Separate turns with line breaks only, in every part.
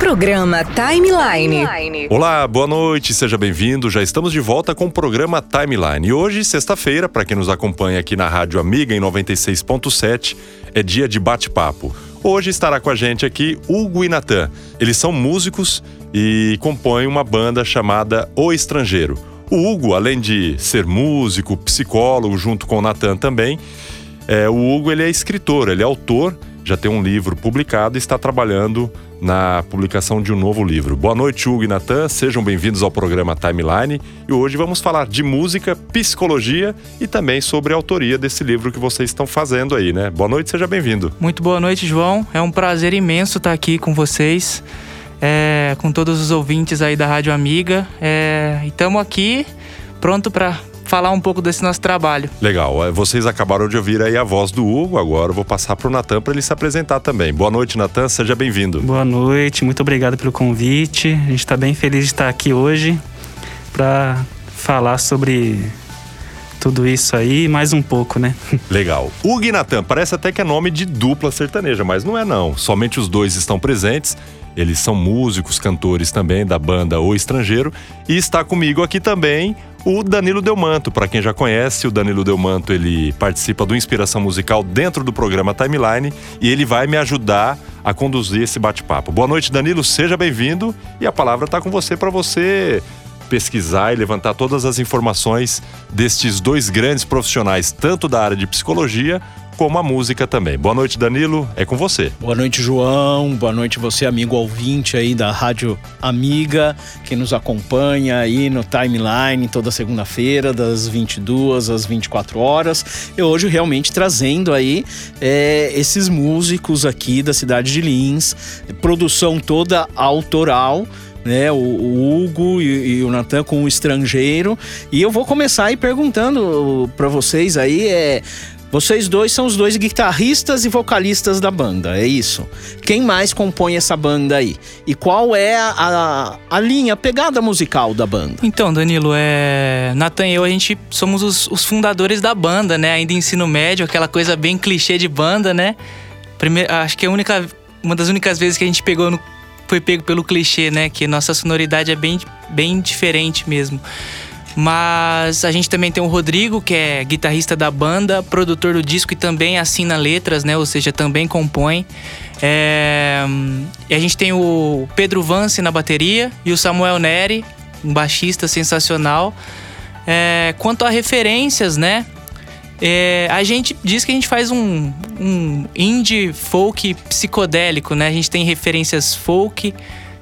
Programa Timeline.
Olá, boa noite, seja bem-vindo. Já estamos de volta com o programa Timeline. E hoje, sexta-feira, para quem nos acompanha aqui na Rádio Amiga em 96.7, é dia de bate-papo. Hoje estará com a gente aqui Hugo e Natan. Eles são músicos e compõem uma banda chamada O Estrangeiro. O Hugo, além de ser músico, psicólogo, junto com o Natan também, é, o Hugo ele é escritor, ele é autor, já tem um livro publicado e está trabalhando na publicação de um novo livro. Boa noite, Hugo e Natan, sejam bem-vindos ao programa Timeline e hoje vamos falar de música, psicologia e também sobre a autoria desse livro que vocês estão fazendo aí, né? Boa noite, seja bem-vindo.
Muito boa noite, João. É um prazer imenso estar aqui com vocês, é, com todos os ouvintes aí da Rádio Amiga. É, estamos aqui pronto para falar um pouco desse nosso trabalho.
Legal. É, vocês acabaram de ouvir aí a voz do Hugo, agora eu vou passar para o Natan para ele se apresentar também. Boa noite, Natan, seja bem-vindo.
Boa noite, muito obrigado pelo convite. A gente está bem feliz de estar aqui hoje para falar sobre tudo isso aí, mais um pouco, né?
Legal. E Natan, parece até que é nome de dupla sertaneja, mas não é não. Somente os dois estão presentes. Eles são músicos, cantores também da banda O Estrangeiro. E está comigo aqui também o Danilo Delmanto. Para quem já conhece, o Danilo Delmanto ele participa do Inspiração Musical dentro do programa Timeline e ele vai me ajudar a conduzir esse bate-papo. Boa noite, Danilo, seja bem-vindo e a palavra está com você para você pesquisar e levantar todas as informações destes dois grandes profissionais, tanto da área de psicologia como a música também. Boa noite, Danilo. É com você.
Boa noite, João. Boa noite, você, amigo ouvinte aí da Rádio Amiga, que nos acompanha aí no timeline toda segunda-feira, das 22 às 24 horas. E hoje realmente trazendo aí é, esses músicos aqui da cidade de Lins, produção toda autoral né? O, o Hugo e, e, o Natan com o estrangeiro. E eu vou começar aí perguntando para vocês aí é vocês dois são os dois guitarristas e vocalistas da banda, é isso? Quem mais compõe essa banda aí? E qual é a, a, a linha, a pegada musical da banda?
Então, Danilo, é... Nathan e eu, a gente somos os, os, fundadores da banda, né? Ainda ensino médio, aquela coisa bem clichê de banda, né? Primeiro, acho que é única, uma das únicas vezes que a gente pegou no, foi pego pelo clichê, né? Que nossa sonoridade é bem, bem diferente mesmo. Mas a gente também tem o Rodrigo, que é guitarrista da banda, produtor do disco e também assina letras, né? Ou seja, também compõe. É... E a gente tem o Pedro Vance na bateria e o Samuel Neri, um baixista sensacional. É... Quanto a referências, né? É... a gente diz que a gente faz um, um indie folk psicodélico, né? A gente tem referências folk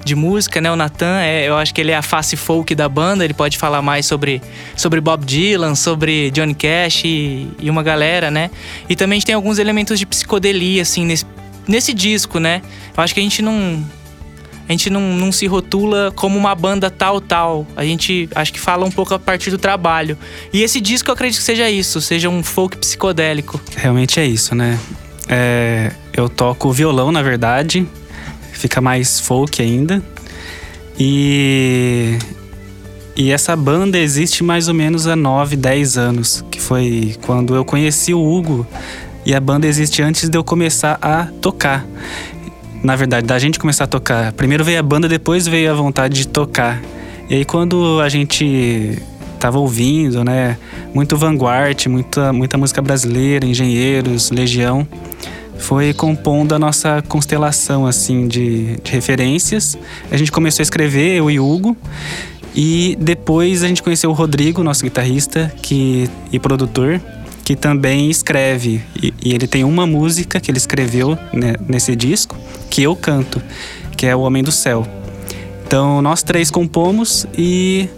de música, né? O Nathan, é, eu acho que ele é a face folk da banda, ele pode falar mais sobre, sobre Bob Dylan, sobre Johnny Cash e, e uma galera, né? E também a gente tem alguns elementos de psicodelia, assim, nesse, nesse disco, né? Eu acho que a gente não. A gente não, não se rotula como uma banda tal, tal. A gente acho que fala um pouco a partir do trabalho. E esse disco eu acredito que seja isso, seja um folk psicodélico.
Realmente é isso, né? É, eu toco violão, na verdade, fica mais folk ainda. E e essa banda existe mais ou menos há 9, 10 anos, que foi quando eu conheci o Hugo. E a banda existe antes de eu começar a tocar. Na verdade, da gente começar a tocar. Primeiro veio a banda, depois veio a vontade de tocar. E aí quando a gente tava ouvindo, né, muito vanguard, muita muita música brasileira, Engenheiros, Legião, foi compondo a nossa constelação assim de, de referências. A gente começou a escrever, eu e Hugo, e depois a gente conheceu o Rodrigo, nosso guitarrista que, e produtor, que também escreve. E, e ele tem uma música que ele escreveu né, nesse disco, que eu canto, que é O Homem do Céu. Então nós três compomos e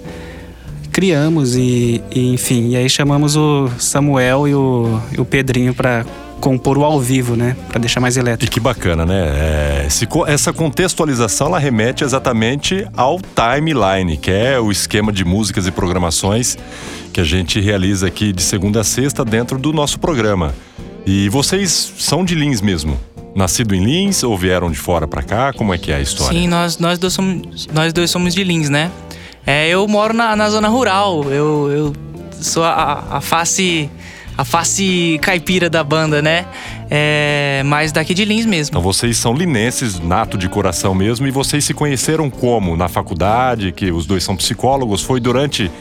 criamos e, e enfim, e aí chamamos o Samuel e o, e o Pedrinho para compor o ao vivo, né? Para deixar mais elétrico.
E que bacana, né? É, esse, essa contextualização ela remete exatamente ao timeline, que é o esquema de músicas e programações que a gente realiza aqui de segunda a sexta dentro do nosso programa. E vocês são de Lins mesmo? Nascido em Lins ou vieram de fora para cá? Como é que é a história?
Sim, nós, nós, dois, somos, nós dois somos de Lins, né? É, eu moro na, na zona rural. Eu, eu sou a, a face a face caipira da banda, né? É, mas daqui de Lins mesmo.
Então vocês são linenses, nato de coração mesmo, e vocês se conheceram como? Na faculdade, que os dois são psicólogos, foi durante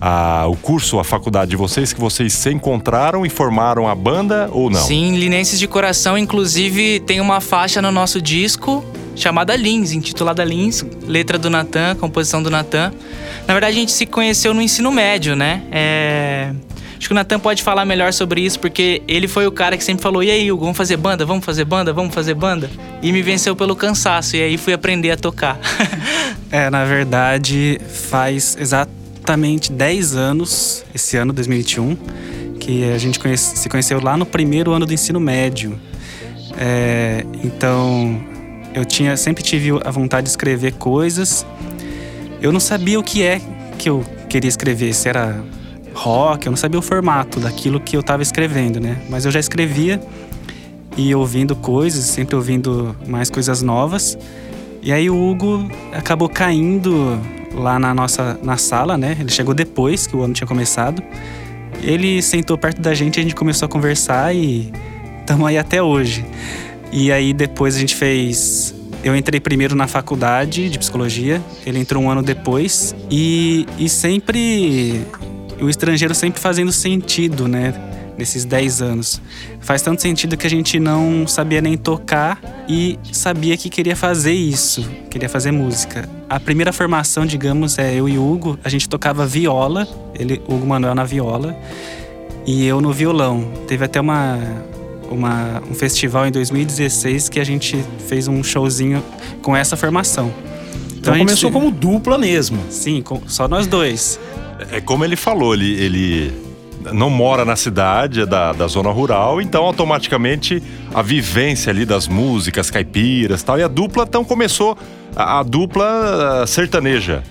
a, o curso, a faculdade de vocês, que vocês se encontraram e formaram a banda ou não?
Sim, Linenses de Coração, inclusive tem uma faixa no nosso disco chamada Lins, intitulada Lins, letra do Natan, composição do Natan. Na verdade, a gente se conheceu no ensino médio, né? É... Acho que o Natan pode falar melhor sobre isso, porque ele foi o cara que sempre falou: e aí, Hugo, vamos fazer banda? Vamos fazer banda? Vamos fazer banda? E me venceu pelo cansaço, e aí fui aprender a tocar.
é, na verdade, faz exatamente exatamente 10 anos, esse ano, 2021, que a gente conhece, se conheceu lá no primeiro ano do ensino médio. É, então, eu tinha sempre tive a vontade de escrever coisas. Eu não sabia o que é que eu queria escrever, se era rock, eu não sabia o formato daquilo que eu estava escrevendo, né? Mas eu já escrevia e ouvindo coisas, sempre ouvindo mais coisas novas. E aí o Hugo acabou caindo lá na nossa na sala, né? Ele chegou depois que o ano tinha começado. Ele sentou perto da gente, a gente começou a conversar e estamos aí até hoje. E aí depois a gente fez eu entrei primeiro na faculdade de psicologia, ele entrou um ano depois e, e sempre o estrangeiro sempre fazendo sentido, né? Nesses 10 anos. Faz tanto sentido que a gente não sabia nem tocar e sabia que queria fazer isso, queria fazer música. A primeira formação, digamos, é eu e o Hugo, a gente tocava viola, ele, Hugo Manuel na viola e eu no violão. Teve até uma, uma, um festival em 2016 que a gente fez um showzinho com essa formação.
Então, então começou gente... como dupla mesmo.
Sim, só nós dois.
É como ele falou, ele, ele não mora na cidade, é da, da zona rural, então automaticamente a vivência ali das músicas caipiras tal. E a dupla então começou a, a dupla sertaneja.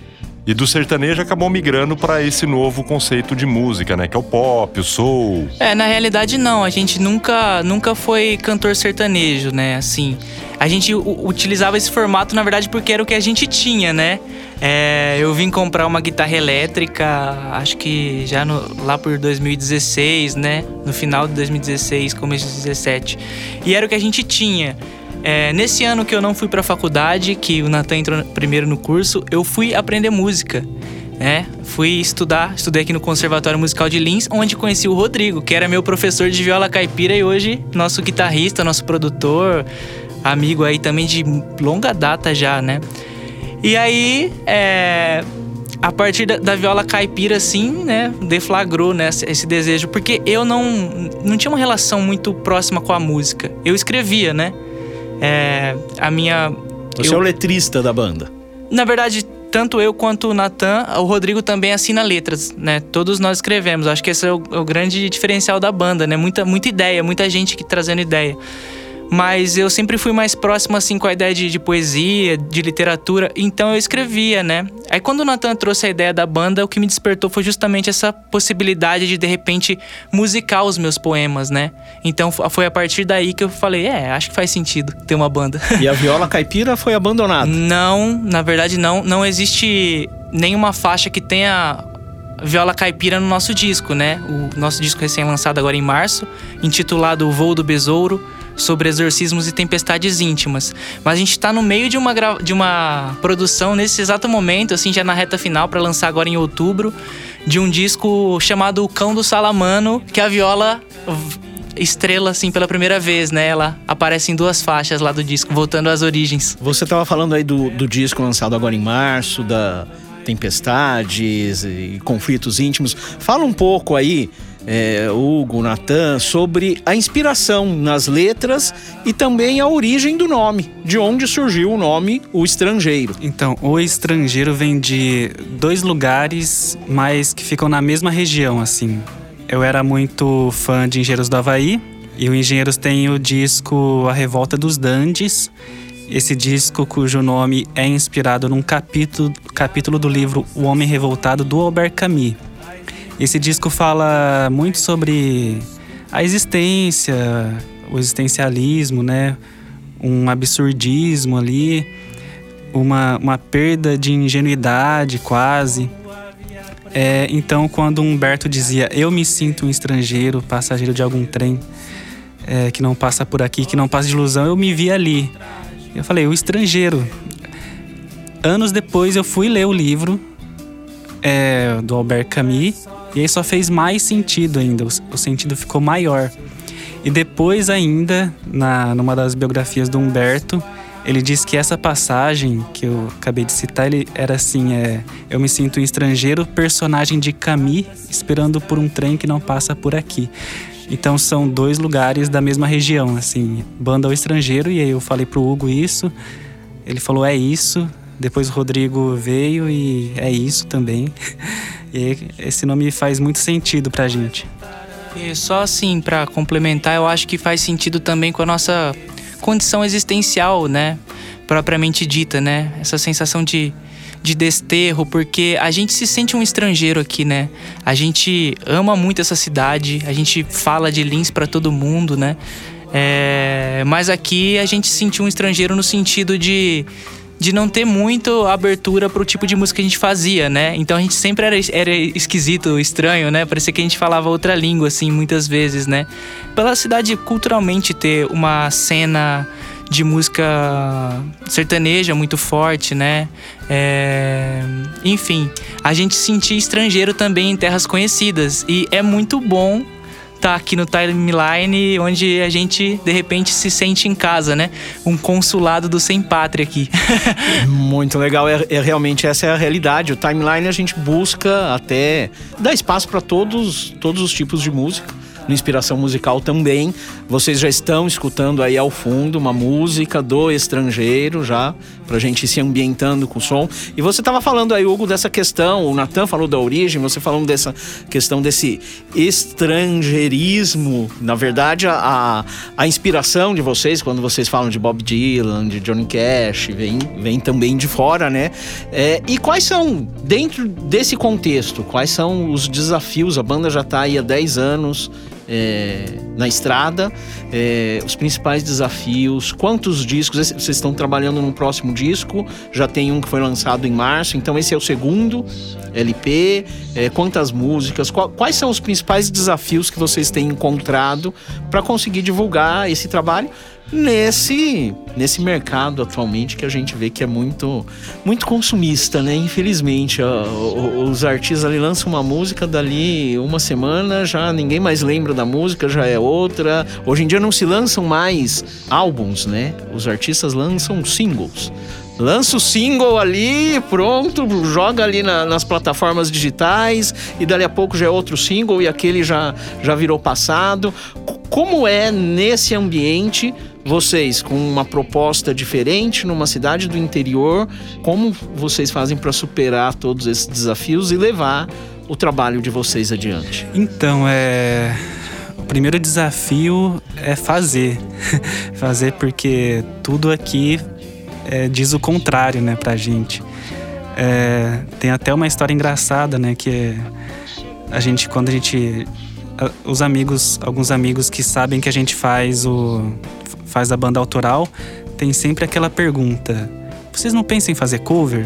E do sertanejo acabou migrando para esse novo conceito de música, né? Que é o pop, o soul.
É, na realidade não. A gente nunca, nunca foi cantor sertanejo, né? Assim, a gente utilizava esse formato, na verdade, porque era o que a gente tinha, né? É, eu vim comprar uma guitarra elétrica, acho que já no, lá por 2016, né? No final de 2016, começo de 2017. E era o que a gente tinha. É, nesse ano que eu não fui para a faculdade, que o Natan entrou primeiro no curso, eu fui aprender música. Né? Fui estudar, estudei aqui no Conservatório Musical de Lins, onde conheci o Rodrigo, que era meu professor de viola caipira e hoje nosso guitarrista, nosso produtor, amigo aí também de longa data já, né? E aí, é, a partir da, da, viola caipira, assim, né, deflagrou né, esse desejo, porque eu não, não tinha uma relação muito próxima com a música. Eu escrevia, né? É, a minha.
Você
eu,
é o letrista da banda?
Na verdade, tanto eu quanto o Natan, o Rodrigo também assina letras, né? Todos nós escrevemos. Acho que esse é o, é o grande diferencial da banda, né? Muita, muita ideia, muita gente que trazendo ideia mas eu sempre fui mais próximo assim com a ideia de, de, poesia, de literatura, então eu escrevia, né? Aí quando o Nathan trouxe a ideia da banda, o que me despertou foi justamente essa possibilidade de de repente musicar os meus poemas, né? Então foi a partir daí que eu falei, é, acho que faz sentido ter uma banda.
E a viola caipira foi abandonada?
Não, na verdade não, não existe nenhuma faixa que tenha viola caipira no nosso disco, né? O nosso disco recém-lançado agora em março, intitulado O Voo do Besouro sobre exorcismos e tempestades íntimas. Mas a gente está no meio de uma, de uma produção nesse exato momento, assim, já na reta final, para lançar agora em outubro, de um disco chamado O Cão do Salamano, que a viola estrela, assim, pela primeira vez, né? Ela aparece em duas faixas lá do disco, voltando às origens.
Você estava falando aí do, do disco lançado agora em março, da tempestades e conflitos íntimos. Fala um pouco aí é, Hugo, Natan, sobre a inspiração nas letras e também a origem do nome, de onde surgiu o nome O Estrangeiro.
Então, O Estrangeiro vem de dois lugares, mas que ficam na mesma região, assim. Eu era muito fã de Engenheiros do Havaí, e o Engenheiros tem o disco A Revolta dos Dandes, esse disco cujo nome é inspirado num capítulo, capítulo do livro O Homem Revoltado do Albert Camus. Esse disco fala muito sobre a existência, o existencialismo, né? Um absurdismo ali, uma, uma perda de ingenuidade quase. É, então, quando Humberto dizia eu me sinto um estrangeiro, passageiro de algum trem é, que não passa por aqui, que não passa de ilusão, eu me vi ali. Eu falei, o estrangeiro. Anos depois eu fui ler o livro é, do Albert Camus e aí só fez mais sentido ainda, o, sentido ficou maior. E depois ainda, na, numa das biografias do Humberto, ele diz que essa passagem que eu acabei de citar, ele era assim, é, eu me sinto um estrangeiro, personagem de Camus, esperando por um trem que não passa por aqui. Então são dois lugares da mesma região, assim, banda ao estrangeiro, e aí eu falei pro Hugo isso, ele falou é isso, depois o Rodrigo veio e é isso também. E esse nome faz muito sentido pra gente.
E só assim, para complementar, eu acho que faz sentido também com a nossa condição existencial, né? Propriamente dita, né? Essa sensação de, de desterro, porque a gente se sente um estrangeiro aqui, né? A gente ama muito essa cidade, a gente fala de Lins para todo mundo, né? É, mas aqui a gente se sentiu um estrangeiro no sentido de de não ter muito abertura pro tipo de música que a gente fazia, né? Então a gente sempre era, era esquisito, estranho, né? Parecia que a gente falava outra língua, assim, muitas vezes, né? Pela cidade culturalmente ter uma cena de música sertaneja muito forte, né? É... Enfim, a gente se sentia estrangeiro também em terras conhecidas. E é muito bom tá aqui no timeline onde a gente de repente se sente em casa, né? Um consulado do sem pátria aqui.
Muito legal, é, é, realmente essa é a realidade. O timeline a gente busca até dar espaço para todos todos os tipos de música no Inspiração Musical também. Vocês já estão escutando aí ao fundo uma música do estrangeiro já, pra gente ir se ambientando com o som. E você estava falando aí, Hugo, dessa questão, o Natan falou da origem, você falando dessa questão desse estrangeirismo. Na verdade, a, a inspiração de vocês, quando vocês falam de Bob Dylan, de Johnny Cash, vem, vem também de fora, né? É, e quais são, dentro desse contexto, quais são os desafios? A banda já está aí há 10 anos é, na estrada, é, os principais desafios, quantos discos, vocês estão trabalhando no próximo disco, já tem um que foi lançado em março, então esse é o segundo LP, é, quantas músicas, quais são os principais desafios que vocês têm encontrado para conseguir divulgar esse trabalho? Nesse nesse mercado atualmente que a gente vê que é muito muito consumista, né? Infelizmente, os artistas ali lançam uma música dali uma semana já ninguém mais lembra da música, já é outra. Hoje em dia não se lançam mais álbuns, né? Os artistas lançam singles lança o single ali, pronto, joga ali na, nas plataformas digitais e dali a pouco já é outro single e aquele já, já virou passado. Como é nesse ambiente vocês com uma proposta diferente numa cidade do interior, como vocês fazem para superar todos esses desafios e levar o trabalho de vocês adiante?
Então, é o primeiro desafio é fazer. fazer porque tudo aqui é, diz o contrário, né, pra gente. É, tem até uma história engraçada, né, que a gente, quando a gente os amigos, alguns amigos que sabem que a gente faz o faz a banda autoral, tem sempre aquela pergunta: vocês não pensam em fazer cover?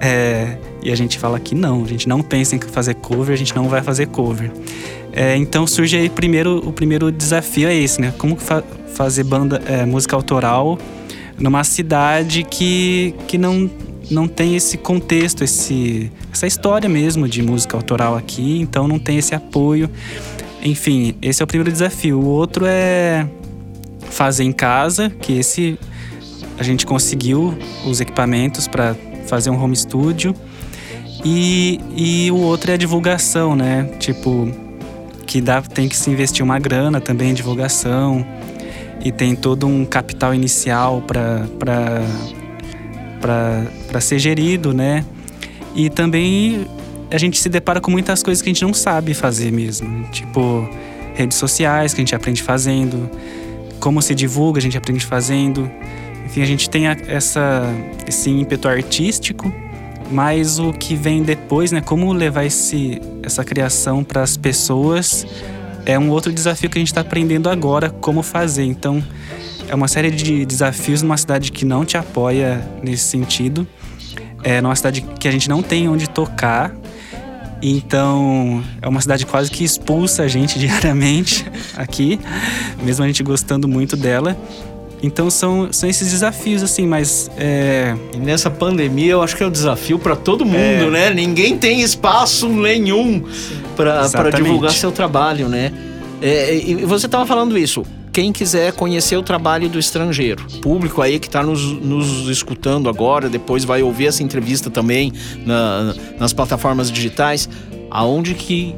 É, e a gente fala que não, a gente não pensa em fazer cover, a gente não vai fazer cover. É, então surge aí primeiro, o primeiro desafio é esse, né? Como fa fazer banda, é, música autoral numa cidade que, que não, não tem esse contexto, esse, essa história mesmo de música autoral aqui, então não tem esse apoio. Enfim, esse é o primeiro desafio. O outro é fazer em casa, que esse a gente conseguiu os equipamentos para fazer um home studio. E, e o outro é a divulgação, né? Tipo, que dá, tem que se investir uma grana também em divulgação. E tem todo um capital inicial para ser gerido, né? E também a gente se depara com muitas coisas que a gente não sabe fazer mesmo. Tipo, redes sociais que a gente aprende fazendo como se divulga, a gente aprende fazendo. Enfim, a gente tem a, essa, esse ímpeto artístico, mas o que vem depois, né? Como levar esse, essa criação para as pessoas é um outro desafio que a gente está aprendendo agora como fazer. Então, é uma série de desafios numa cidade que não te apoia nesse sentido. É numa cidade que a gente não tem onde tocar Então, é uma cidade quase que expulsa a gente diariamente aqui, mesmo a gente gostando muito dela. Então são, são esses desafios, assim, mas. É...
E nessa pandemia eu acho que é um desafio para todo mundo, é... né? Ninguém tem espaço nenhum para divulgar seu trabalho, né? É, e você estava falando isso. Quem quiser conhecer o trabalho do estrangeiro, público aí que está nos, nos escutando agora, depois vai ouvir essa entrevista também na, nas plataformas digitais, aonde que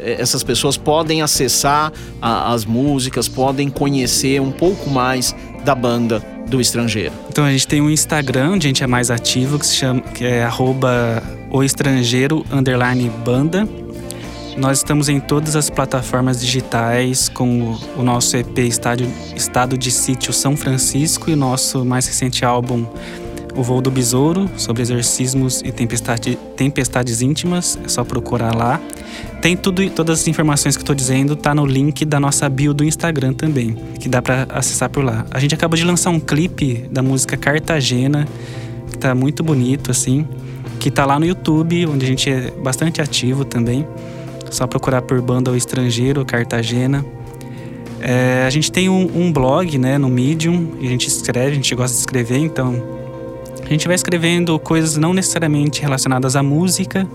é, essas pessoas podem acessar a, as músicas, podem conhecer um pouco mais da banda do estrangeiro.
Então a gente tem um Instagram onde a gente é mais ativo, que se chama que é arroba o estrangeiro underline banda. Nós estamos em todas as plataformas digitais com o nosso EP Estádio, Estado de Sítio São Francisco e nosso mais recente álbum O Voo do Besouro, sobre exorcismos e tempestade, tempestades íntimas. É só procurar lá. Tem tudo, todas as informações que eu dizendo tá no link da nossa bio do Instagram também, que dá para acessar por lá. A gente acabou de lançar um clipe da música Cartagena, que tá muito bonito assim, que tá lá no YouTube, onde a gente é bastante ativo também. Só procurar por banda ou estrangeiro, Cartagena. É, a gente tem um, um, blog, né, no Medium, e a gente escreve, a gente gosta de escrever, então a gente vai escrevendo coisas não necessariamente relacionadas à música,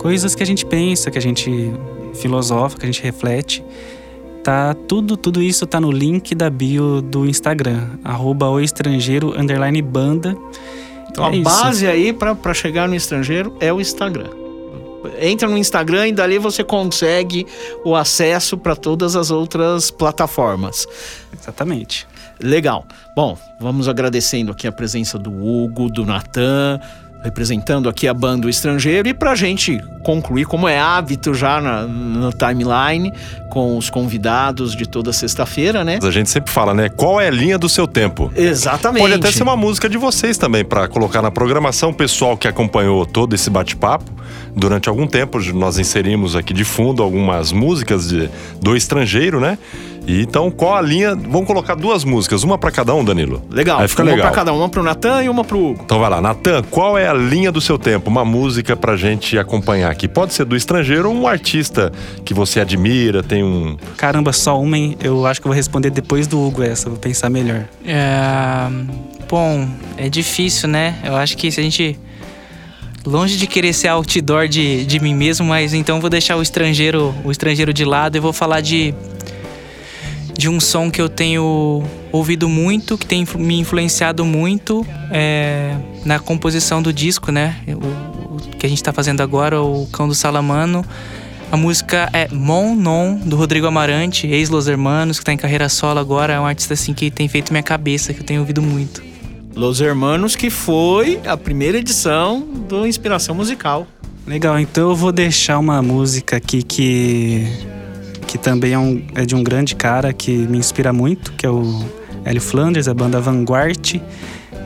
coisas que a gente pensa, que a gente filosofa, que a gente reflete. Tá tudo, tudo isso tá no link da bio do Instagram, arroba o estrangeiro underline banda.
Então é a base aí para chegar no estrangeiro é o Instagram entra no Instagram e dali você consegue o acesso para todas as outras plataformas.
Exatamente.
Legal. Bom, vamos agradecendo aqui a presença do Hugo, do Natan, representando aqui a banda Estrangeiro. E para a gente concluir, como é hábito já na, no timeline, com os convidados de toda sexta-feira, né?
A gente sempre fala, né? Qual é a linha do seu tempo?
Exatamente.
Pode até ser uma música de vocês também, para colocar na programação. O pessoal que acompanhou todo esse bate-papo durante algum tempo nós inserimos aqui de fundo algumas músicas de, do estrangeiro, né? E então, qual a linha? Vamos colocar duas músicas, uma para cada um, Danilo.
Legal.
Aí fica
uma
legal.
para cada um, uma pro Natan e uma pro Hugo.
Então vai lá, Natan, qual é a linha do seu tempo? Uma música pra gente acompanhar aqui. Pode ser do estrangeiro ou um artista que você admira, tem um.
Caramba, só uma, hein? Eu acho que eu vou responder depois do Hugo essa, vou pensar melhor.
É. Bom, é difícil, né? Eu acho que se a gente longe de querer ser outdoor de, de mim mesmo, mas então vou deixar o estrangeiro, o estrangeiro de lado e vou falar de de um som que eu tenho ouvido muito, que tem me influenciado muito é, na composição do disco, né? O, o que a gente está fazendo agora, o Cão do Salamano. A música é Mon Non, do Rodrigo Amarante, ex-Los Hermanos, que está em carreira solo agora. É um artista assim que tem feito minha cabeça, que eu tenho ouvido muito.
Los Hermanos, que foi a primeira edição do Inspiração Musical.
Legal, então eu vou deixar uma música aqui que, que também é, um, é de um grande cara que me inspira muito, que é o Hélio Flanders, a banda Vanguard,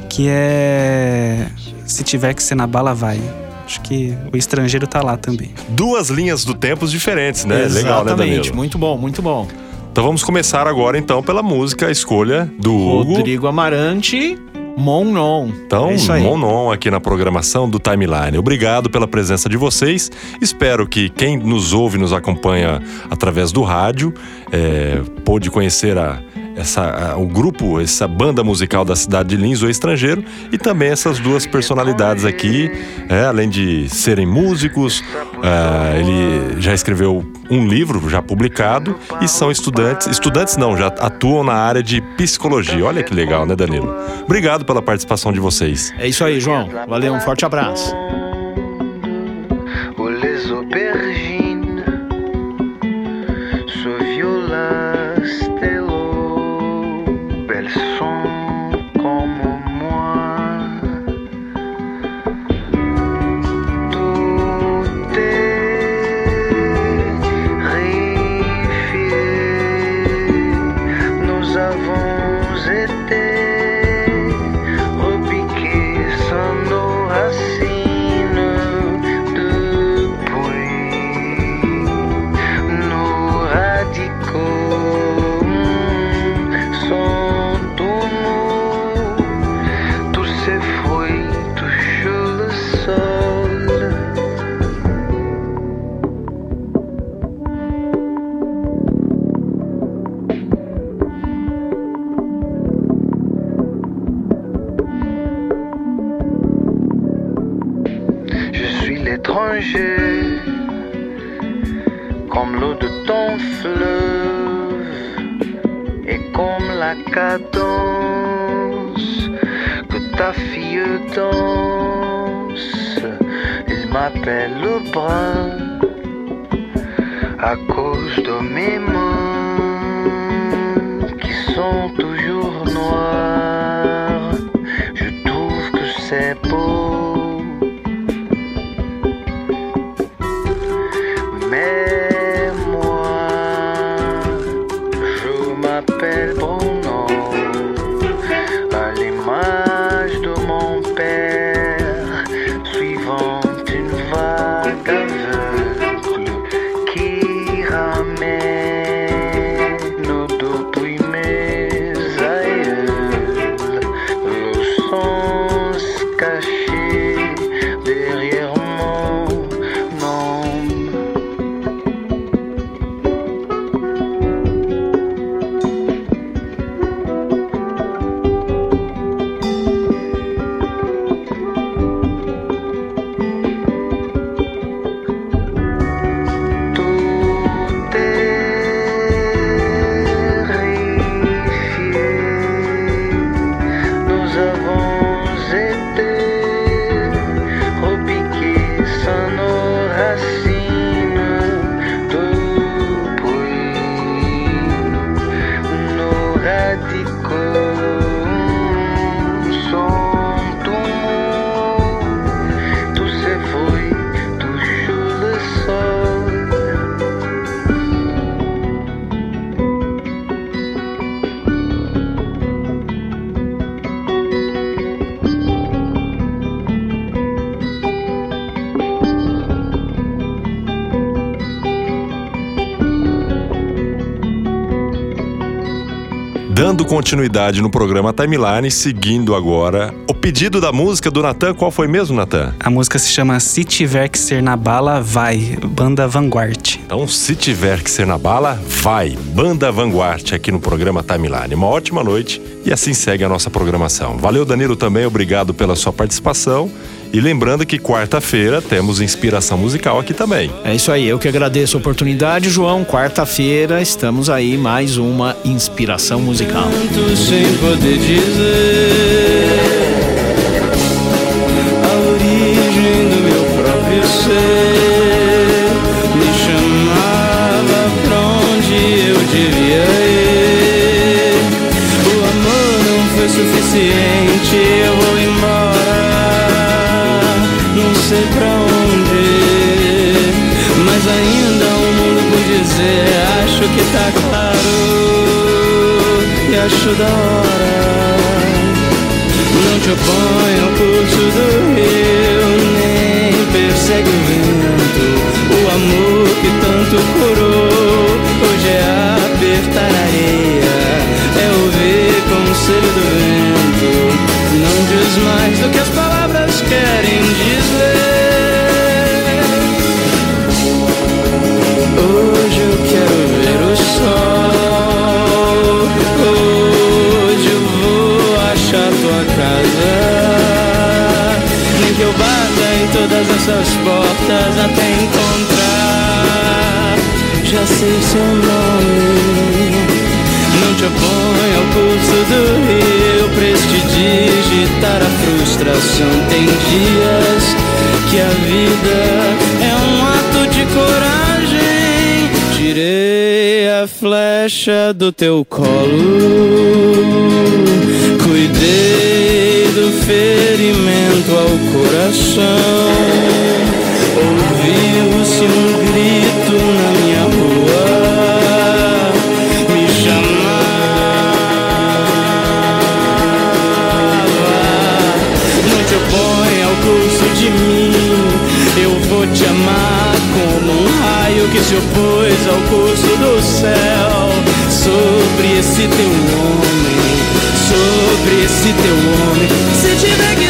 que é Se Tiver Que Ser Na Bala Vai. Acho que o estrangeiro tá lá também.
Duas linhas do tempos diferentes, né?
Exatamente.
Legal, né, Danilo?
Muito bom, muito bom.
Então vamos começar agora então pela música, a escolha do Hugo.
Rodrigo Amarante, Mon Non.
Então,
é
Mon Non aqui na programação do Timeline. Obrigado pela presença de vocês. Espero que quem nos ouve, nos acompanha através do rádio, é, pôde conhecer a, essa, o grupo, essa banda musical da cidade de Lins, o estrangeiro, e também essas duas personalidades aqui, é, além de serem músicos, é, ele já escreveu um livro já publicado e são estudantes, estudantes não, já atuam na área de psicologia. Olha que legal, né, Danilo? Obrigado pela participação de vocês.
É isso aí, João. Valeu, um forte abraço.
La cadence que ta fille danse. Il m'appelle le bras à cause de mes mains qui sont toujours noires.
Continuidade no programa Timeline, seguindo agora o pedido da música do Natan. Qual foi mesmo, Natan?
A música se chama Se Tiver Que Ser Na Bala, Vai, banda Vanguard.
Então, se tiver que ser na bala, vai. Banda Vanguard aqui no programa Timeline. Uma ótima noite e assim segue a nossa programação. Valeu, Danilo, também. Obrigado pela sua participação. E lembrando que quarta-feira temos inspiração musical aqui também.
É isso aí, eu que agradeço a oportunidade, João. Quarta-feira estamos aí, mais uma inspiração musical.
sem poder dizer a origem do meu próprio ser me chamava pra onde eu devia ir. O amor não foi suficiente, Acho que tá claro e acho da hora. Não te opõe ao curso do todas essas portas até encontrar. Já sei seu nome. Não te opõe ao curso do rio Prestidigitar a frustração Tem dias que a vida é um ato de coragem Tirei a flecha do teu colo Cuidei do ferimento ao coração Ouviu-se um grito na minha rua Me chamava Não te opõe ao curso de mim Eu vou te amar como um raio que se opôs ao curso do céu. Sobre esse teu homem Sobre esse teu homem Se tiver que